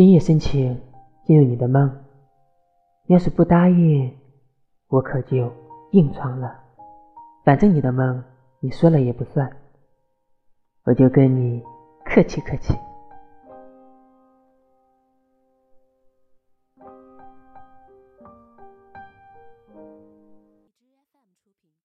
今夜深情进入你的梦。要是不答应我可就硬闯了。反正你的梦你说了也不算。我就跟你客气客气。